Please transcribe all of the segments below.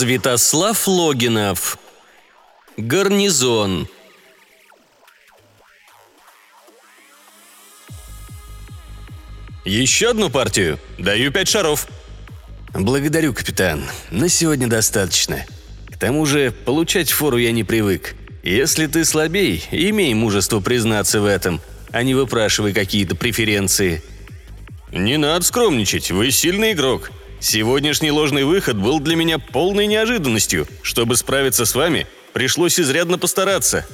Святослав Логинов. Гарнизон. Еще одну партию. Даю пять шаров. Благодарю, капитан. На сегодня достаточно. К тому же, получать фору я не привык. Если ты слабей, имей мужество признаться в этом, а не выпрашивай какие-то преференции. Не надо скромничать, вы сильный игрок. Сегодняшний ложный выход был для меня полной неожиданностью. Чтобы справиться с вами, пришлось изрядно постараться.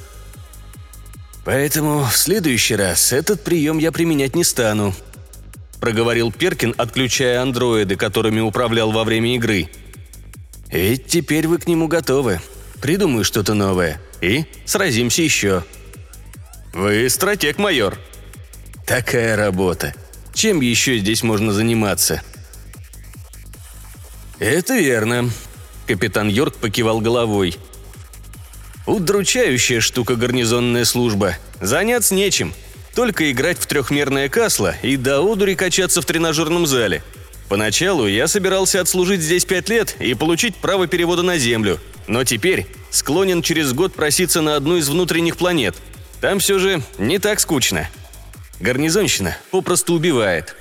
Поэтому в следующий раз этот прием я применять не стану», – проговорил Перкин, отключая андроиды, которыми управлял во время игры. «Ведь теперь вы к нему готовы. Придумаю что-то новое. И сразимся еще». «Вы стратег, майор». «Такая работа. Чем еще здесь можно заниматься?» «Это верно», – капитан Йорк покивал головой. «Удручающая штука гарнизонная служба. Заняться нечем. Только играть в трехмерное касло и до одури качаться в тренажерном зале. Поначалу я собирался отслужить здесь пять лет и получить право перевода на Землю, но теперь склонен через год проситься на одну из внутренних планет. Там все же не так скучно. Гарнизонщина попросту убивает.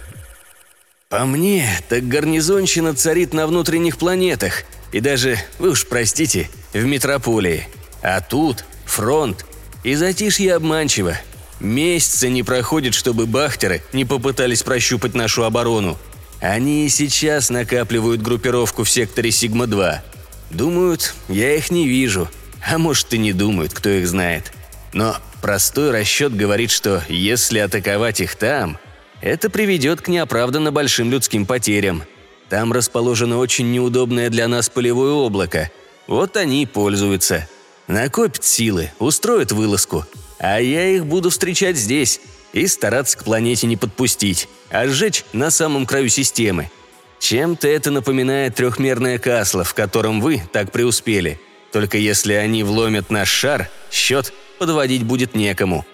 По мне, так гарнизонщина царит на внутренних планетах, и даже, вы уж простите, в метрополии. А тут фронт, и затишье обманчиво. Месяца не проходит, чтобы бахтеры не попытались прощупать нашу оборону. Они и сейчас накапливают группировку в секторе Сигма-2. Думают, я их не вижу. А может и не думают, кто их знает. Но простой расчет говорит, что если атаковать их там, это приведет к неоправданно большим людским потерям. Там расположено очень неудобное для нас полевое облако. Вот они и пользуются. Накопят силы, устроят вылазку. А я их буду встречать здесь и стараться к планете не подпустить, а сжечь на самом краю системы. Чем-то это напоминает трехмерное касло, в котором вы так преуспели. Только если они вломят наш шар, счет подводить будет некому.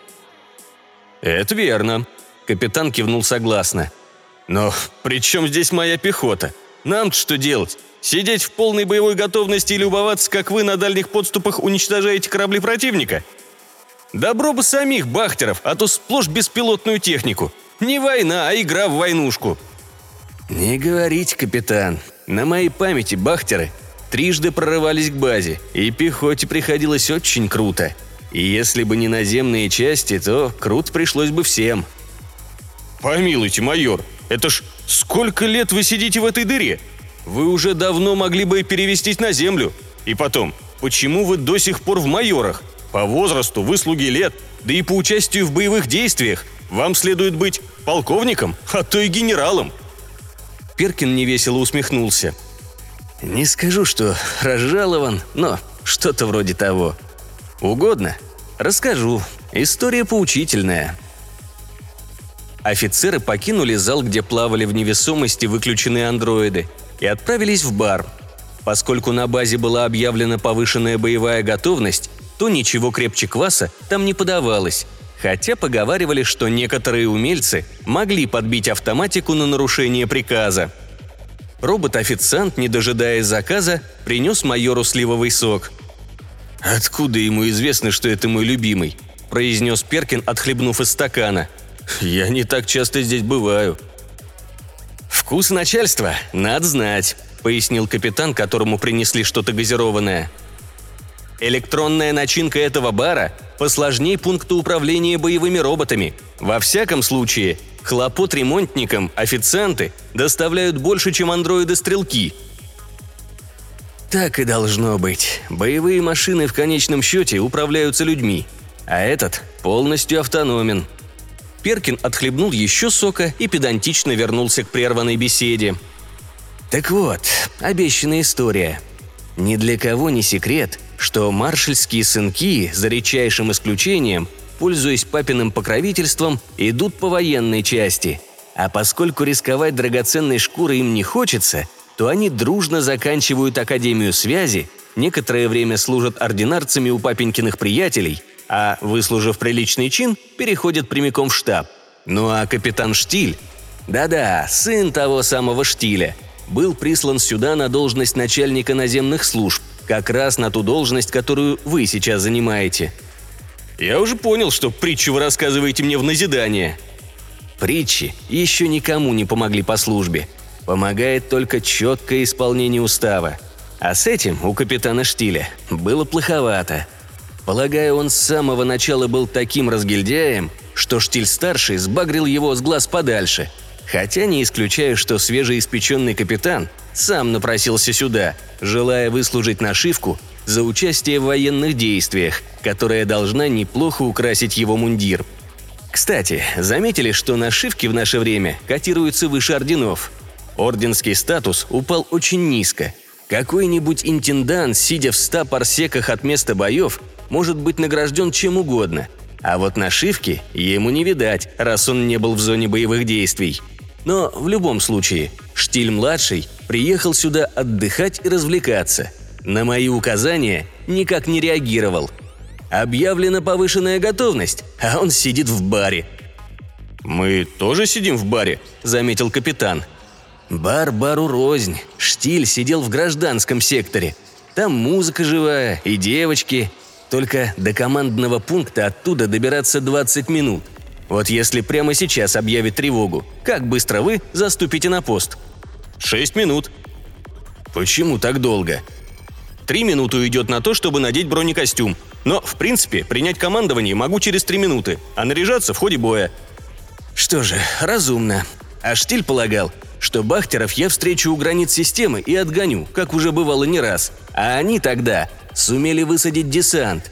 «Это верно», — капитан кивнул согласно. «Но при чем здесь моя пехота? нам что делать? Сидеть в полной боевой готовности и любоваться, как вы на дальних подступах уничтожаете корабли противника? Добро бы самих бахтеров, а то сплошь беспилотную технику. Не война, а игра в войнушку». «Не говорите, капитан. На моей памяти бахтеры трижды прорывались к базе, и пехоте приходилось очень круто. И если бы не наземные части, то круто пришлось бы всем». «Помилуйте, майор, это ж сколько лет вы сидите в этой дыре? Вы уже давно могли бы перевестись на землю. И потом, почему вы до сих пор в майорах? По возрасту, выслуги лет, да и по участию в боевых действиях вам следует быть полковником, а то и генералом». Перкин невесело усмехнулся. «Не скажу, что разжалован, но что-то вроде того. Угодно? Расскажу. История поучительная». Офицеры покинули зал, где плавали в невесомости выключенные андроиды, и отправились в бар. Поскольку на базе была объявлена повышенная боевая готовность, то ничего крепче кваса там не подавалось, хотя поговаривали, что некоторые умельцы могли подбить автоматику на нарушение приказа. Робот-официант, не дожидаясь заказа, принес майору сливовый сок. «Откуда ему известно, что это мой любимый?» – произнес Перкин, отхлебнув из стакана – я не так часто здесь бываю». «Вкус начальства надо знать», — пояснил капитан, которому принесли что-то газированное. «Электронная начинка этого бара посложнее пункта управления боевыми роботами. Во всяком случае, хлопот ремонтникам официанты доставляют больше, чем андроиды-стрелки». «Так и должно быть. Боевые машины в конечном счете управляются людьми, а этот полностью автономен», Перкин отхлебнул еще сока и педантично вернулся к прерванной беседе. «Так вот, обещанная история. Ни для кого не секрет, что маршальские сынки, за редчайшим исключением, пользуясь папиным покровительством, идут по военной части. А поскольку рисковать драгоценной шкурой им не хочется, то они дружно заканчивают Академию связи, некоторое время служат ординарцами у папенькиных приятелей – а, выслужив приличный чин, переходит прямиком в штаб. Ну а капитан Штиль... Да-да, сын того самого Штиля. был прислан сюда на должность начальника наземных служб, как раз на ту должность, которую вы сейчас занимаете. Я уже понял, что притчу вы рассказываете мне в назидание. Притчи еще никому не помогли по службе. Помогает только четкое исполнение устава. А с этим у капитана Штиля было плоховато. Полагаю, он с самого начала был таким разгильдяем, что Штиль-старший сбагрил его с глаз подальше. Хотя не исключаю, что свежеиспеченный капитан сам напросился сюда, желая выслужить нашивку за участие в военных действиях, которая должна неплохо украсить его мундир. Кстати, заметили, что нашивки в наше время котируются выше орденов. Орденский статус упал очень низко. Какой-нибудь интендант, сидя в ста парсеках от места боев, может быть награжден чем угодно. А вот нашивки ему не видать, раз он не был в зоне боевых действий. Но в любом случае, Штиль-младший приехал сюда отдыхать и развлекаться. На мои указания никак не реагировал. Объявлена повышенная готовность, а он сидит в баре. «Мы тоже сидим в баре», — заметил капитан. «Бар бару рознь. Штиль сидел в гражданском секторе. Там музыка живая и девочки. Только до командного пункта оттуда добираться 20 минут. Вот если прямо сейчас объявит тревогу, как быстро вы заступите на пост? Шесть минут. Почему так долго? Три минуты уйдет на то, чтобы надеть бронекостюм. Но, в принципе, принять командование могу через три минуты, а наряжаться в ходе боя. Что же, разумно. А Штиль полагал, что Бахтеров я встречу у границ системы и отгоню, как уже бывало не раз. А они тогда сумели высадить десант.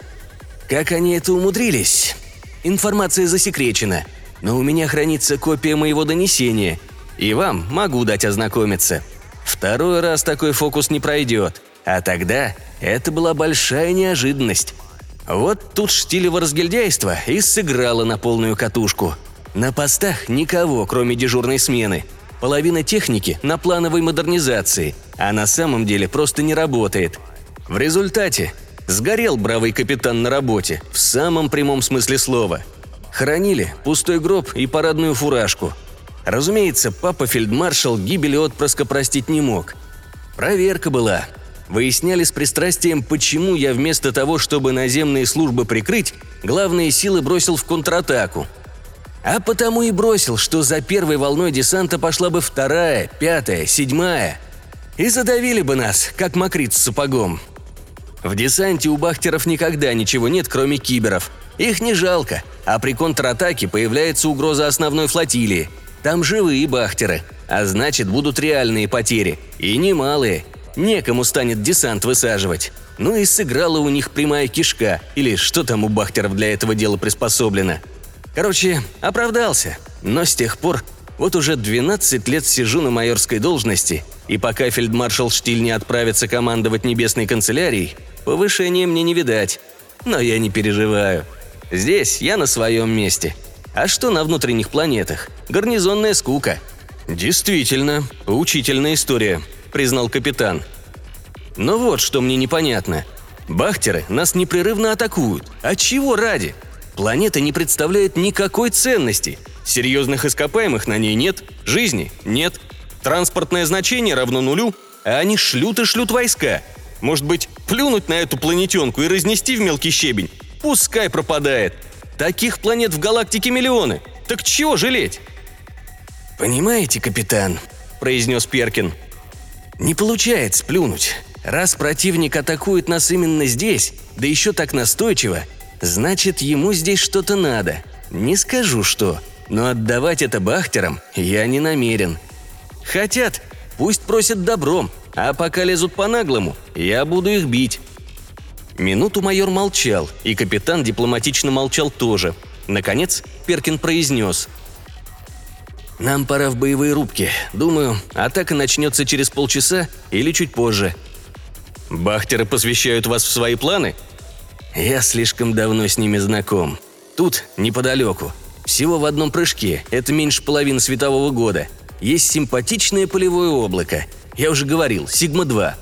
Как они это умудрились? Информация засекречена, но у меня хранится копия моего донесения, и вам могу дать ознакомиться. Второй раз такой фокус не пройдет, а тогда это была большая неожиданность. Вот тут штилево разгильдяйство и сыграло на полную катушку. На постах никого, кроме дежурной смены. Половина техники на плановой модернизации, а на самом деле просто не работает. В результате Сгорел бравый капитан на работе, в самом прямом смысле слова. Хранили пустой гроб и парадную фуражку. Разумеется, папа фельдмаршал гибели отпрыска простить не мог. Проверка была. Выясняли с пристрастием, почему я вместо того, чтобы наземные службы прикрыть, главные силы бросил в контратаку. А потому и бросил, что за первой волной десанта пошла бы вторая, пятая, седьмая. И задавили бы нас, как мокриц с сапогом. В десанте у бахтеров никогда ничего нет, кроме киберов. Их не жалко, а при контратаке появляется угроза основной флотилии. Там живые бахтеры, а значит будут реальные потери. И немалые. Некому станет десант высаживать. Ну и сыграла у них прямая кишка, или что там у бахтеров для этого дела приспособлено. Короче, оправдался. Но с тех пор вот уже 12 лет сижу на майорской должности, и пока фельдмаршал Штиль не отправится командовать небесной канцелярией, Повышения мне не видать. Но я не переживаю. Здесь я на своем месте. А что на внутренних планетах? Гарнизонная скука. Действительно, поучительная история, признал капитан. Но вот что мне непонятно. Бахтеры нас непрерывно атакуют. А чего ради? Планета не представляет никакой ценности. Серьезных ископаемых на ней нет, жизни нет. Транспортное значение равно нулю, а они шлют и шлют войска – может быть, плюнуть на эту планетенку и разнести в мелкий щебень? Пускай пропадает. Таких планет в галактике миллионы. Так чего жалеть? «Понимаете, капитан», — произнес Перкин, — «не получается плюнуть. Раз противник атакует нас именно здесь, да еще так настойчиво, значит, ему здесь что-то надо. Не скажу что, но отдавать это бахтерам я не намерен. Хотят, пусть просят добром, а пока лезут по-наглому, я буду их бить». Минуту майор молчал, и капитан дипломатично молчал тоже. Наконец, Перкин произнес. «Нам пора в боевые рубки. Думаю, атака начнется через полчаса или чуть позже». «Бахтеры посвящают вас в свои планы?» «Я слишком давно с ними знаком. Тут, неподалеку. Всего в одном прыжке, это меньше половины светового года. Есть симпатичное полевое облако – я уже говорил, Сигма-2.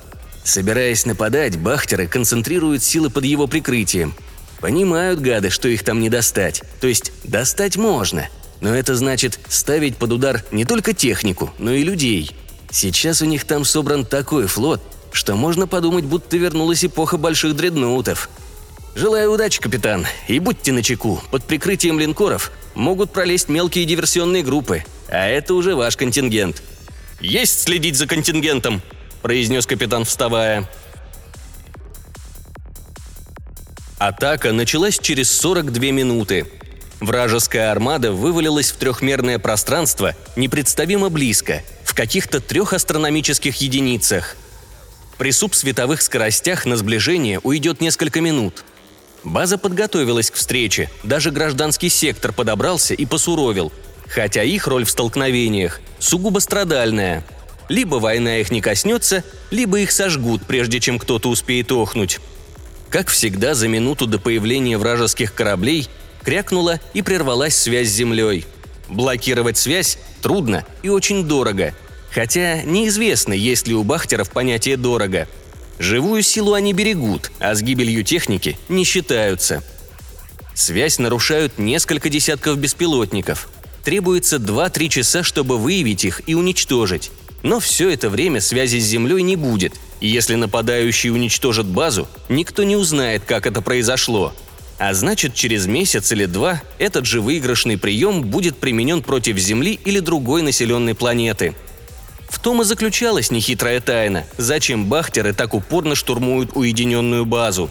Собираясь нападать, бахтеры концентрируют силы под его прикрытием. Понимают гады, что их там не достать. То есть достать можно, но это значит ставить под удар не только технику, но и людей. Сейчас у них там собран такой флот, что можно подумать, будто вернулась эпоха больших дредноутов. Желаю удачи, капитан, и будьте начеку. Под прикрытием линкоров могут пролезть мелкие диверсионные группы, а это уже ваш контингент. «Есть следить за контингентом», – произнес капитан, вставая. Атака началась через 42 минуты. Вражеская армада вывалилась в трехмерное пространство непредставимо близко, в каких-то трех астрономических единицах. При субсветовых скоростях на сближение уйдет несколько минут. База подготовилась к встрече, даже гражданский сектор подобрался и посуровил, хотя их роль в столкновениях сугубо страдальная. Либо война их не коснется, либо их сожгут, прежде чем кто-то успеет охнуть. Как всегда, за минуту до появления вражеских кораблей крякнула и прервалась связь с Землей. Блокировать связь трудно и очень дорого, хотя неизвестно, есть ли у бахтеров понятие «дорого». Живую силу они берегут, а с гибелью техники не считаются. Связь нарушают несколько десятков беспилотников. Требуется 2-3 часа, чтобы выявить их и уничтожить. Но все это время связи с Землей не будет, и если нападающий уничтожит базу, никто не узнает, как это произошло. А значит, через месяц или два этот же выигрышный прием будет применен против Земли или другой населенной планеты. В том и заключалась нехитрая тайна, зачем бахтеры так упорно штурмуют уединенную базу.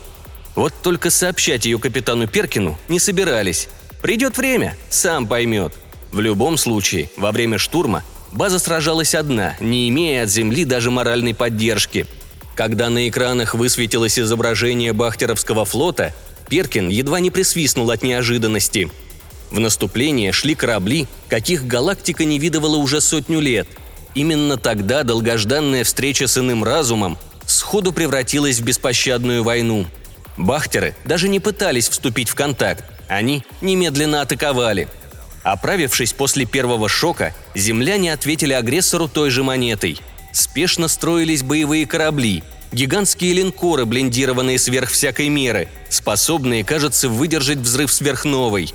Вот только сообщать ее капитану Перкину не собирались. Придет время, сам поймет. В любом случае, во время штурма База сражалась одна, не имея от Земли даже моральной поддержки. Когда на экранах высветилось изображение Бахтеровского флота, Перкин едва не присвистнул от неожиданности. В наступление шли корабли, каких галактика не видывала уже сотню лет. Именно тогда долгожданная встреча с иным разумом сходу превратилась в беспощадную войну. Бахтеры даже не пытались вступить в контакт, они немедленно атаковали – Оправившись после первого шока, земляне ответили агрессору той же монетой. Спешно строились боевые корабли, гигантские линкоры, блиндированные сверх всякой меры, способные, кажется, выдержать взрыв сверхновой.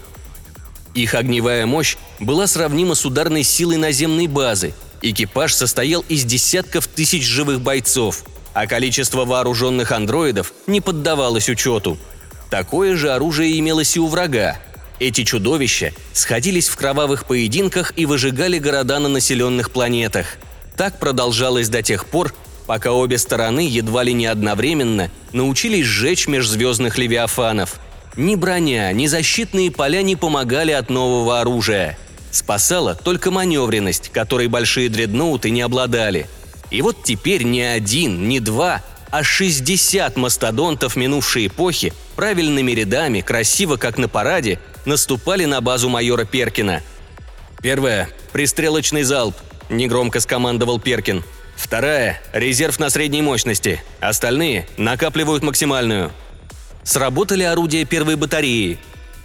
Их огневая мощь была сравнима с ударной силой наземной базы. Экипаж состоял из десятков тысяч живых бойцов, а количество вооруженных андроидов не поддавалось учету. Такое же оружие имелось и у врага, эти чудовища сходились в кровавых поединках и выжигали города на населенных планетах. Так продолжалось до тех пор, пока обе стороны едва ли не одновременно научились сжечь межзвездных левиафанов. Ни броня, ни защитные поля не помогали от нового оружия. Спасала только маневренность, которой большие дредноуты не обладали. И вот теперь ни один, ни два, а 60 мастодонтов минувшей эпохи правильными рядами, красиво как на параде, наступали на базу майора Перкина. «Первая – пристрелочный залп», – негромко скомандовал Перкин. «Вторая – резерв на средней мощности. Остальные накапливают максимальную». Сработали орудия первой батареи.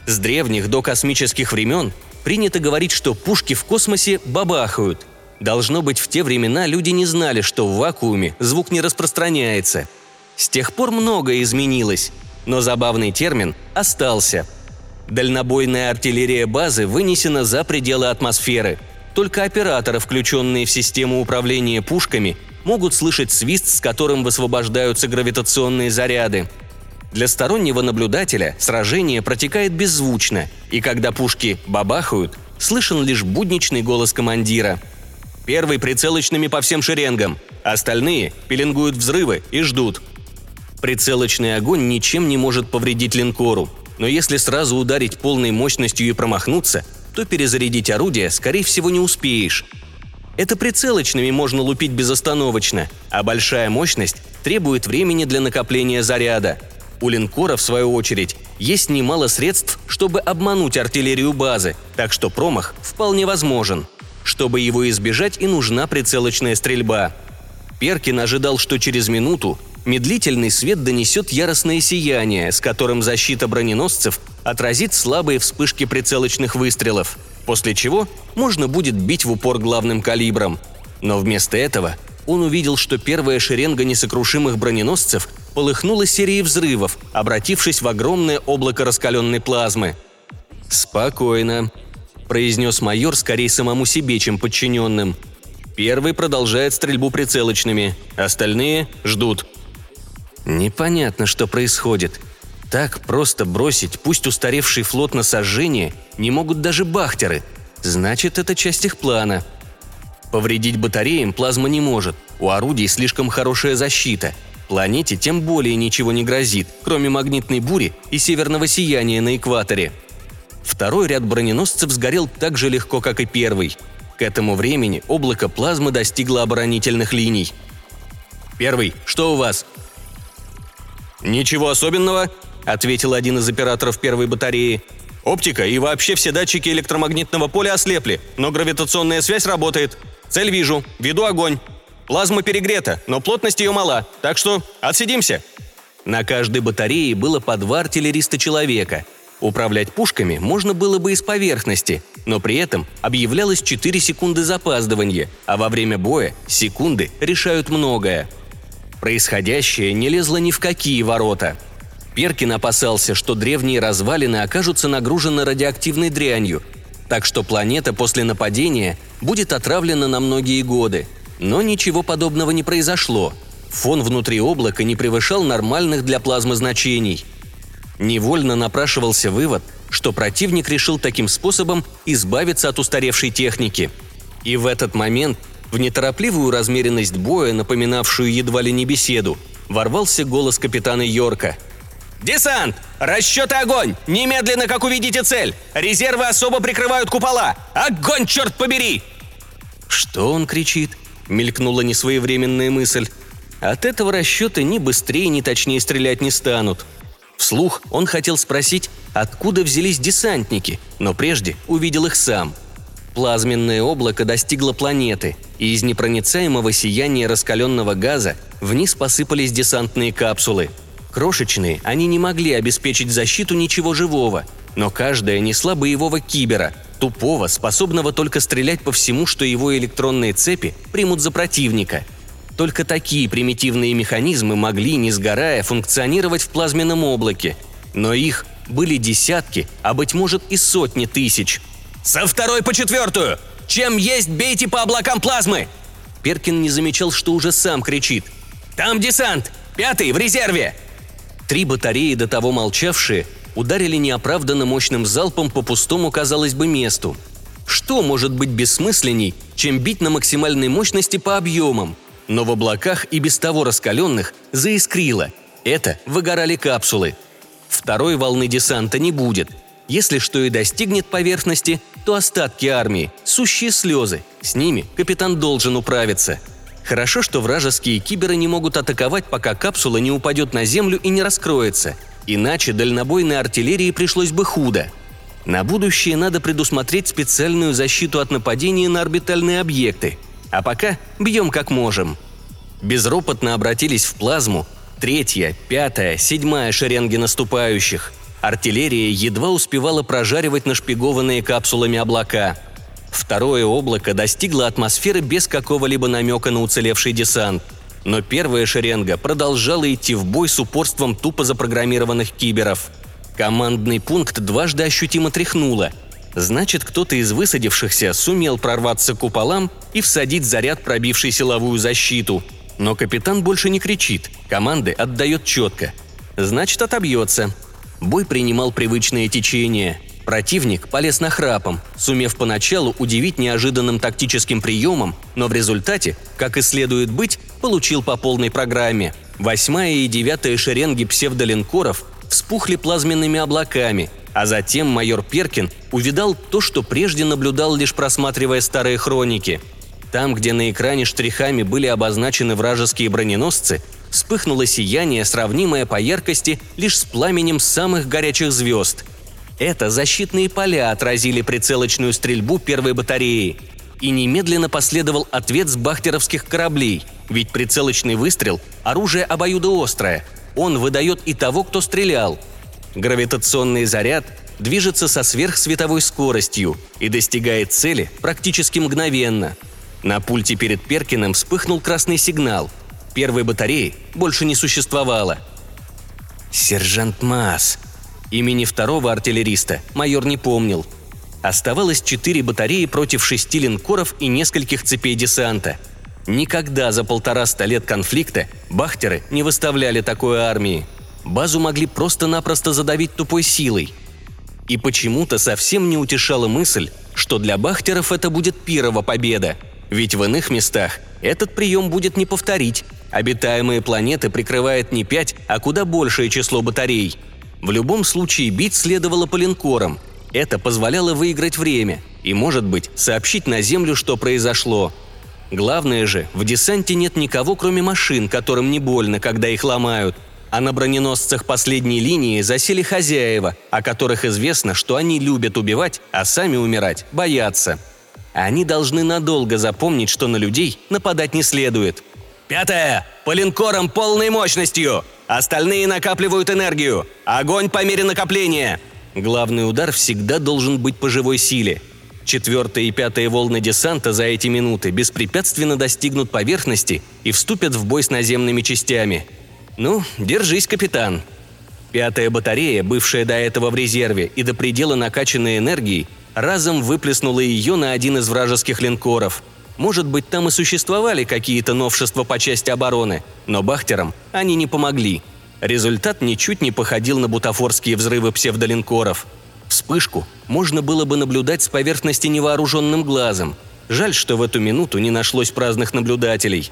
С древних до космических времен принято говорить, что пушки в космосе бабахают. Должно быть, в те времена люди не знали, что в вакууме звук не распространяется. С тех пор многое изменилось, но забавный термин остался – Дальнобойная артиллерия базы вынесена за пределы атмосферы. Только операторы, включенные в систему управления пушками, могут слышать свист, с которым высвобождаются гравитационные заряды. Для стороннего наблюдателя сражение протекает беззвучно, и когда пушки бабахают, слышен лишь будничный голос командира. Первый прицелочными по всем шеренгам, остальные пеленгуют взрывы и ждут. Прицелочный огонь ничем не может повредить линкору – но если сразу ударить полной мощностью и промахнуться, то перезарядить орудие, скорее всего, не успеешь. Это прицелочными можно лупить безостановочно, а большая мощность требует времени для накопления заряда. У линкора, в свою очередь, есть немало средств, чтобы обмануть артиллерию базы, так что промах вполне возможен. Чтобы его избежать, и нужна прицелочная стрельба. Перкин ожидал, что через минуту Медлительный свет донесет яростное сияние, с которым защита броненосцев отразит слабые вспышки прицелочных выстрелов, после чего можно будет бить в упор главным калибром. Но вместо этого он увидел, что первая шеренга несокрушимых броненосцев полыхнула серией взрывов, обратившись в огромное облако раскаленной плазмы. «Спокойно», – произнес майор скорее самому себе, чем подчиненным. Первый продолжает стрельбу прицелочными, остальные ждут. Непонятно, что происходит. Так просто бросить, пусть устаревший флот на сожжение, не могут даже бахтеры. Значит, это часть их плана. Повредить батареям плазма не может. У орудий слишком хорошая защита. Планете тем более ничего не грозит, кроме магнитной бури и северного сияния на экваторе. Второй ряд броненосцев сгорел так же легко, как и первый. К этому времени облако плазмы достигло оборонительных линий. «Первый, что у вас?» «Ничего особенного», — ответил один из операторов первой батареи. «Оптика и вообще все датчики электромагнитного поля ослепли, но гравитационная связь работает. Цель вижу, веду огонь. Плазма перегрета, но плотность ее мала, так что отсидимся». На каждой батарее было по два артиллериста человека. Управлять пушками можно было бы из поверхности, но при этом объявлялось 4 секунды запаздывания, а во время боя секунды решают многое. Происходящее не лезло ни в какие ворота. Перкин опасался, что древние развалины окажутся нагружены радиоактивной дрянью, так что планета после нападения будет отравлена на многие годы. Но ничего подобного не произошло. Фон внутри облака не превышал нормальных для плазмы значений. Невольно напрашивался вывод, что противник решил таким способом избавиться от устаревшей техники. И в этот момент в неторопливую размеренность боя, напоминавшую едва ли не беседу, ворвался голос капитана Йорка. «Десант! Расчеты огонь! Немедленно, как увидите цель! Резервы особо прикрывают купола! Огонь, черт побери!» «Что он кричит?» – мелькнула несвоевременная мысль. От этого расчеты ни быстрее, ни точнее стрелять не станут. Вслух он хотел спросить, откуда взялись десантники, но прежде увидел их сам – Плазменное облако достигло планеты, и из непроницаемого сияния раскаленного газа вниз посыпались десантные капсулы. Крошечные, они не могли обеспечить защиту ничего живого, но каждая несла боевого кибера, тупого, способного только стрелять по всему, что его электронные цепи примут за противника. Только такие примитивные механизмы могли, не сгорая, функционировать в плазменном облаке. Но их были десятки, а быть может и сотни тысяч – «Со второй по четвертую! Чем есть, бейте по облакам плазмы!» Перкин не замечал, что уже сам кричит. «Там десант! Пятый в резерве!» Три батареи, до того молчавшие, ударили неоправданно мощным залпом по пустому, казалось бы, месту. Что может быть бессмысленней, чем бить на максимальной мощности по объемам? Но в облаках и без того раскаленных заискрило. Это выгорали капсулы. Второй волны десанта не будет – если что и достигнет поверхности, то остатки армии, сущие слезы. С ними капитан должен управиться. Хорошо, что вражеские киберы не могут атаковать, пока капсула не упадет на землю и не раскроется. Иначе дальнобойной артиллерии пришлось бы худо. На будущее надо предусмотреть специальную защиту от нападения на орбитальные объекты. А пока бьем как можем. Безропотно обратились в плазму третья, пятая, седьмая шеренги наступающих – Артиллерия едва успевала прожаривать нашпигованные капсулами облака. Второе облако достигло атмосферы без какого-либо намека на уцелевший десант. Но первая шеренга продолжала идти в бой с упорством тупо запрограммированных киберов. Командный пункт дважды ощутимо тряхнуло. Значит, кто-то из высадившихся сумел прорваться к куполам и всадить заряд, пробивший силовую защиту. Но капитан больше не кричит, команды отдает четко. Значит, отобьется. Бой принимал привычное течение. Противник полез на храпом, сумев поначалу удивить неожиданным тактическим приемом, но в результате, как и следует быть, получил по полной программе. Восьмая и девятая шеренги псевдолинкоров вспухли плазменными облаками, а затем майор Перкин увидал то, что прежде наблюдал, лишь просматривая старые хроники. Там, где на экране штрихами были обозначены вражеские броненосцы, вспыхнуло сияние, сравнимое по яркости лишь с пламенем самых горячих звезд. Это защитные поля отразили прицелочную стрельбу первой батареи. И немедленно последовал ответ с бахтеровских кораблей, ведь прицелочный выстрел – оружие обоюдоострое. Он выдает и того, кто стрелял. Гравитационный заряд движется со сверхсветовой скоростью и достигает цели практически мгновенно. На пульте перед Перкиным вспыхнул красный сигнал – первой батареи больше не существовало. Сержант Маас. Имени второго артиллериста майор не помнил. Оставалось четыре батареи против шести линкоров и нескольких цепей десанта. Никогда за полтораста лет конфликта бахтеры не выставляли такой армии. Базу могли просто-напросто задавить тупой силой. И почему-то совсем не утешала мысль, что для бахтеров это будет первая победа. Ведь в иных местах этот прием будет не повторить. Обитаемые планеты прикрывает не пять, а куда большее число батарей. В любом случае бить следовало по линкорам. Это позволяло выиграть время и, может быть, сообщить на Землю, что произошло. Главное же, в десанте нет никого, кроме машин, которым не больно, когда их ломают. А на броненосцах последней линии засели хозяева, о которых известно, что они любят убивать, а сами умирать боятся. Они должны надолго запомнить, что на людей нападать не следует. «Пятое! По линкорам полной мощностью! Остальные накапливают энергию! Огонь по мере накопления!» Главный удар всегда должен быть по живой силе. Четвертая и пятая волны десанта за эти минуты беспрепятственно достигнут поверхности и вступят в бой с наземными частями. Ну, держись, капитан. Пятая батарея, бывшая до этого в резерве и до предела накачанной энергией, разом выплеснула ее на один из вражеских линкоров. Может быть, там и существовали какие-то новшества по части обороны, но бахтерам они не помогли. Результат ничуть не походил на бутафорские взрывы псевдолинкоров. Вспышку можно было бы наблюдать с поверхности невооруженным глазом. Жаль, что в эту минуту не нашлось праздных наблюдателей.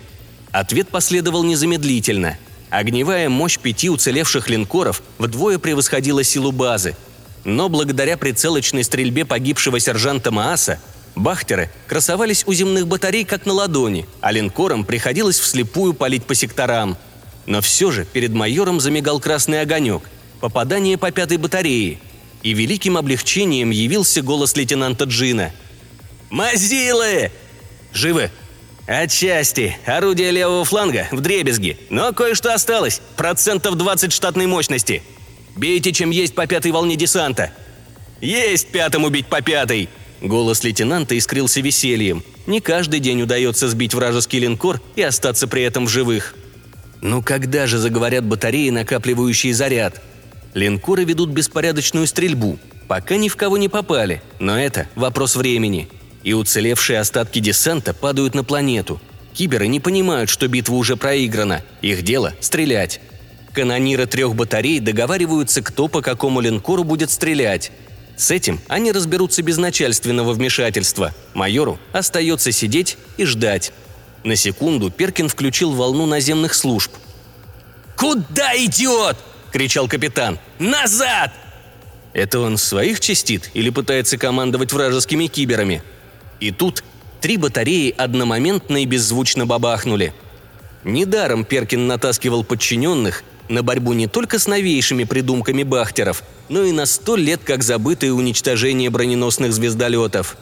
Ответ последовал незамедлительно – Огневая мощь пяти уцелевших линкоров вдвое превосходила силу базы. Но благодаря прицелочной стрельбе погибшего сержанта Мааса бахтеры красовались у земных батарей как на ладони, а линкорам приходилось вслепую палить по секторам. Но все же перед майором замигал красный огонек. Попадание по пятой батарее. И великим облегчением явился голос лейтенанта Джина. «Мазилы!» «Живы!» «Отчасти. Орудие левого фланга в дребезги. Но кое-что осталось. Процентов 20 штатной мощности. Бейте, чем есть по пятой волне десанта». «Есть пятому бить по пятой!» Голос лейтенанта искрился весельем. Не каждый день удается сбить вражеский линкор и остаться при этом в живых. Ну когда же заговорят батареи, накапливающие заряд? Линкоры ведут беспорядочную стрельбу. Пока ни в кого не попали, но это вопрос времени – и уцелевшие остатки десанта падают на планету. Киберы не понимают, что битва уже проиграна, их дело – стрелять. Канониры трех батарей договариваются, кто по какому линкору будет стрелять. С этим они разберутся без начальственного вмешательства. Майору остается сидеть и ждать. На секунду Перкин включил волну наземных служб. «Куда идет?» – кричал капитан. «Назад!» Это он своих чистит или пытается командовать вражескими киберами – и тут три батареи одномоментно и беззвучно бабахнули. Недаром Перкин натаскивал подчиненных на борьбу не только с новейшими придумками бахтеров, но и на сто лет как забытое уничтожение броненосных звездолетов.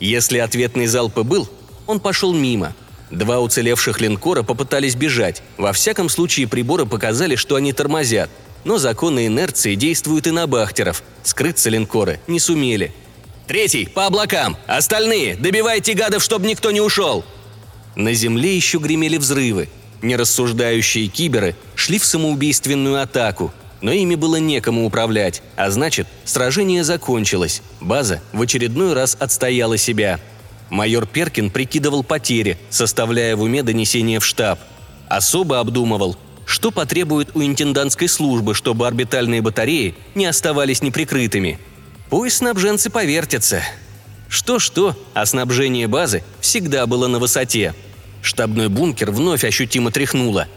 Если ответный залп и был, он пошел мимо. Два уцелевших линкора попытались бежать. Во всяком случае приборы показали, что они тормозят. Но законы инерции действуют и на бахтеров. Скрыться линкоры не сумели – Третий, по облакам! Остальные, добивайте гадов, чтобы никто не ушел!» На земле еще гремели взрывы. Нерассуждающие киберы шли в самоубийственную атаку, но ими было некому управлять, а значит, сражение закончилось. База в очередной раз отстояла себя. Майор Перкин прикидывал потери, составляя в уме донесение в штаб. Особо обдумывал, что потребует у интендантской службы, чтобы орбитальные батареи не оставались неприкрытыми – Пусть снабженцы повертятся. Что-что, а снабжение базы всегда было на высоте. Штабной бункер вновь ощутимо тряхнуло.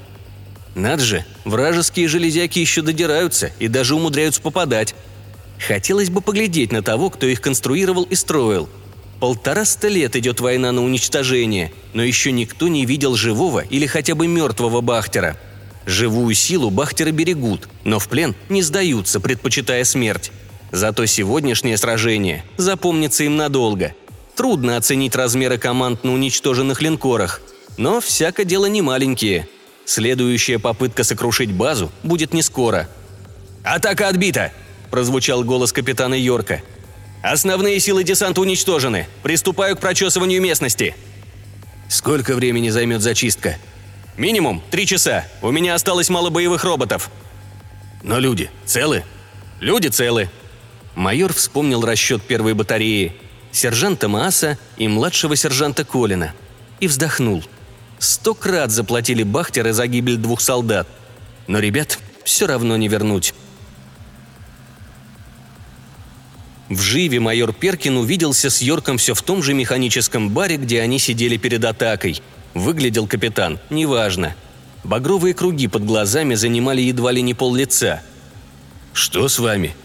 Над же, вражеские железяки еще додираются и даже умудряются попадать. Хотелось бы поглядеть на того, кто их конструировал и строил. Полтораста лет идет война на уничтожение, но еще никто не видел живого или хотя бы мертвого Бахтера. Живую силу Бахтеры берегут, но в плен не сдаются, предпочитая смерть. Зато сегодняшнее сражение запомнится им надолго. Трудно оценить размеры команд на уничтоженных линкорах, но всяко дело не маленькие. Следующая попытка сокрушить базу будет не скоро. «Атака отбита!» – прозвучал голос капитана Йорка. «Основные силы десанта уничтожены. Приступаю к прочесыванию местности». «Сколько времени займет зачистка?» «Минимум три часа. У меня осталось мало боевых роботов». «Но люди целы?» «Люди целы. Майор вспомнил расчет первой батареи, сержанта Мааса и младшего сержанта Колина. И вздохнул. Сто крат заплатили бахтеры за гибель двух солдат. Но ребят все равно не вернуть. В Живе майор Перкин увиделся с Йорком все в том же механическом баре, где они сидели перед атакой. Выглядел капитан, неважно. Багровые круги под глазами занимали едва ли не пол лица. «Что с вами?»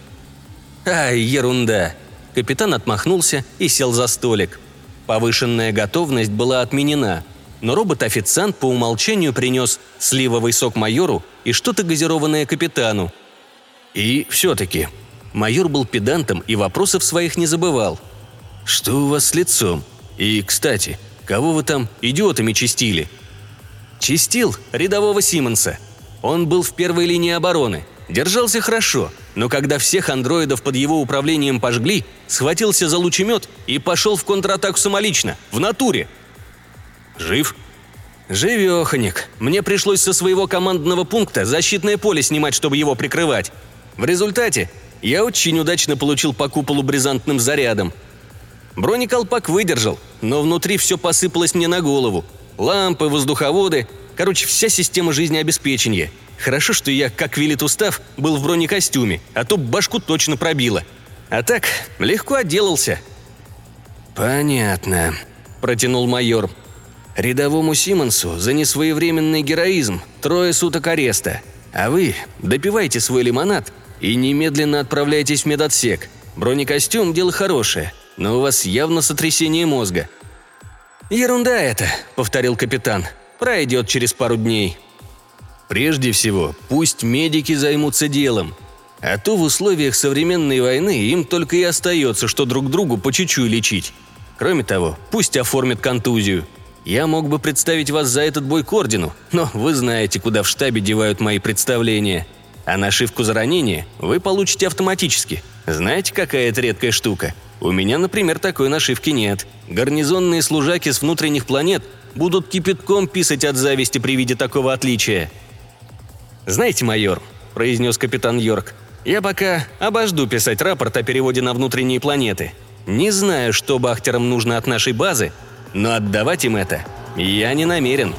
«Ай, ерунда!» Капитан отмахнулся и сел за столик. Повышенная готовность была отменена, но робот-официант по умолчанию принес сливовый сок майору и что-то газированное капитану. И все-таки Майор был педантом и вопросов своих не забывал. «Что у вас с лицом? И, кстати, кого вы там идиотами чистили?» «Чистил рядового Симмонса. Он был в первой линии обороны. Держался хорошо, но когда всех андроидов под его управлением пожгли, схватился за лучемет и пошел в контратаку самолично, в натуре». «Жив?» «Живеханик. Мне пришлось со своего командного пункта защитное поле снимать, чтобы его прикрывать. В результате я очень удачно получил по куполу бризантным зарядом. Бронеколпак выдержал, но внутри все посыпалось мне на голову. Лампы, воздуховоды, короче, вся система жизнеобеспечения. Хорошо, что я, как велит устав, был в бронекостюме, а то башку точно пробило. А так, легко отделался. «Понятно», – протянул майор. «Рядовому Симонсу за несвоевременный героизм трое суток ареста, а вы допивайте свой лимонад и немедленно отправляйтесь в медотсек. Бронекостюм – дело хорошее, но у вас явно сотрясение мозга». «Ерунда это», – повторил капитан. «Пройдет через пару дней». «Прежде всего, пусть медики займутся делом. А то в условиях современной войны им только и остается, что друг другу по чуть-чуть лечить. Кроме того, пусть оформят контузию. Я мог бы представить вас за этот бой к ордену, но вы знаете, куда в штабе девают мои представления. А нашивку за ранение вы получите автоматически. Знаете, какая это редкая штука? У меня, например, такой нашивки нет. Гарнизонные служаки с внутренних планет будут кипятком писать от зависти при виде такого отличия. «Знаете, майор», – произнес капитан Йорк, – «я пока обожду писать рапорт о переводе на внутренние планеты. Не знаю, что бахтерам нужно от нашей базы, но отдавать им это я не намерен».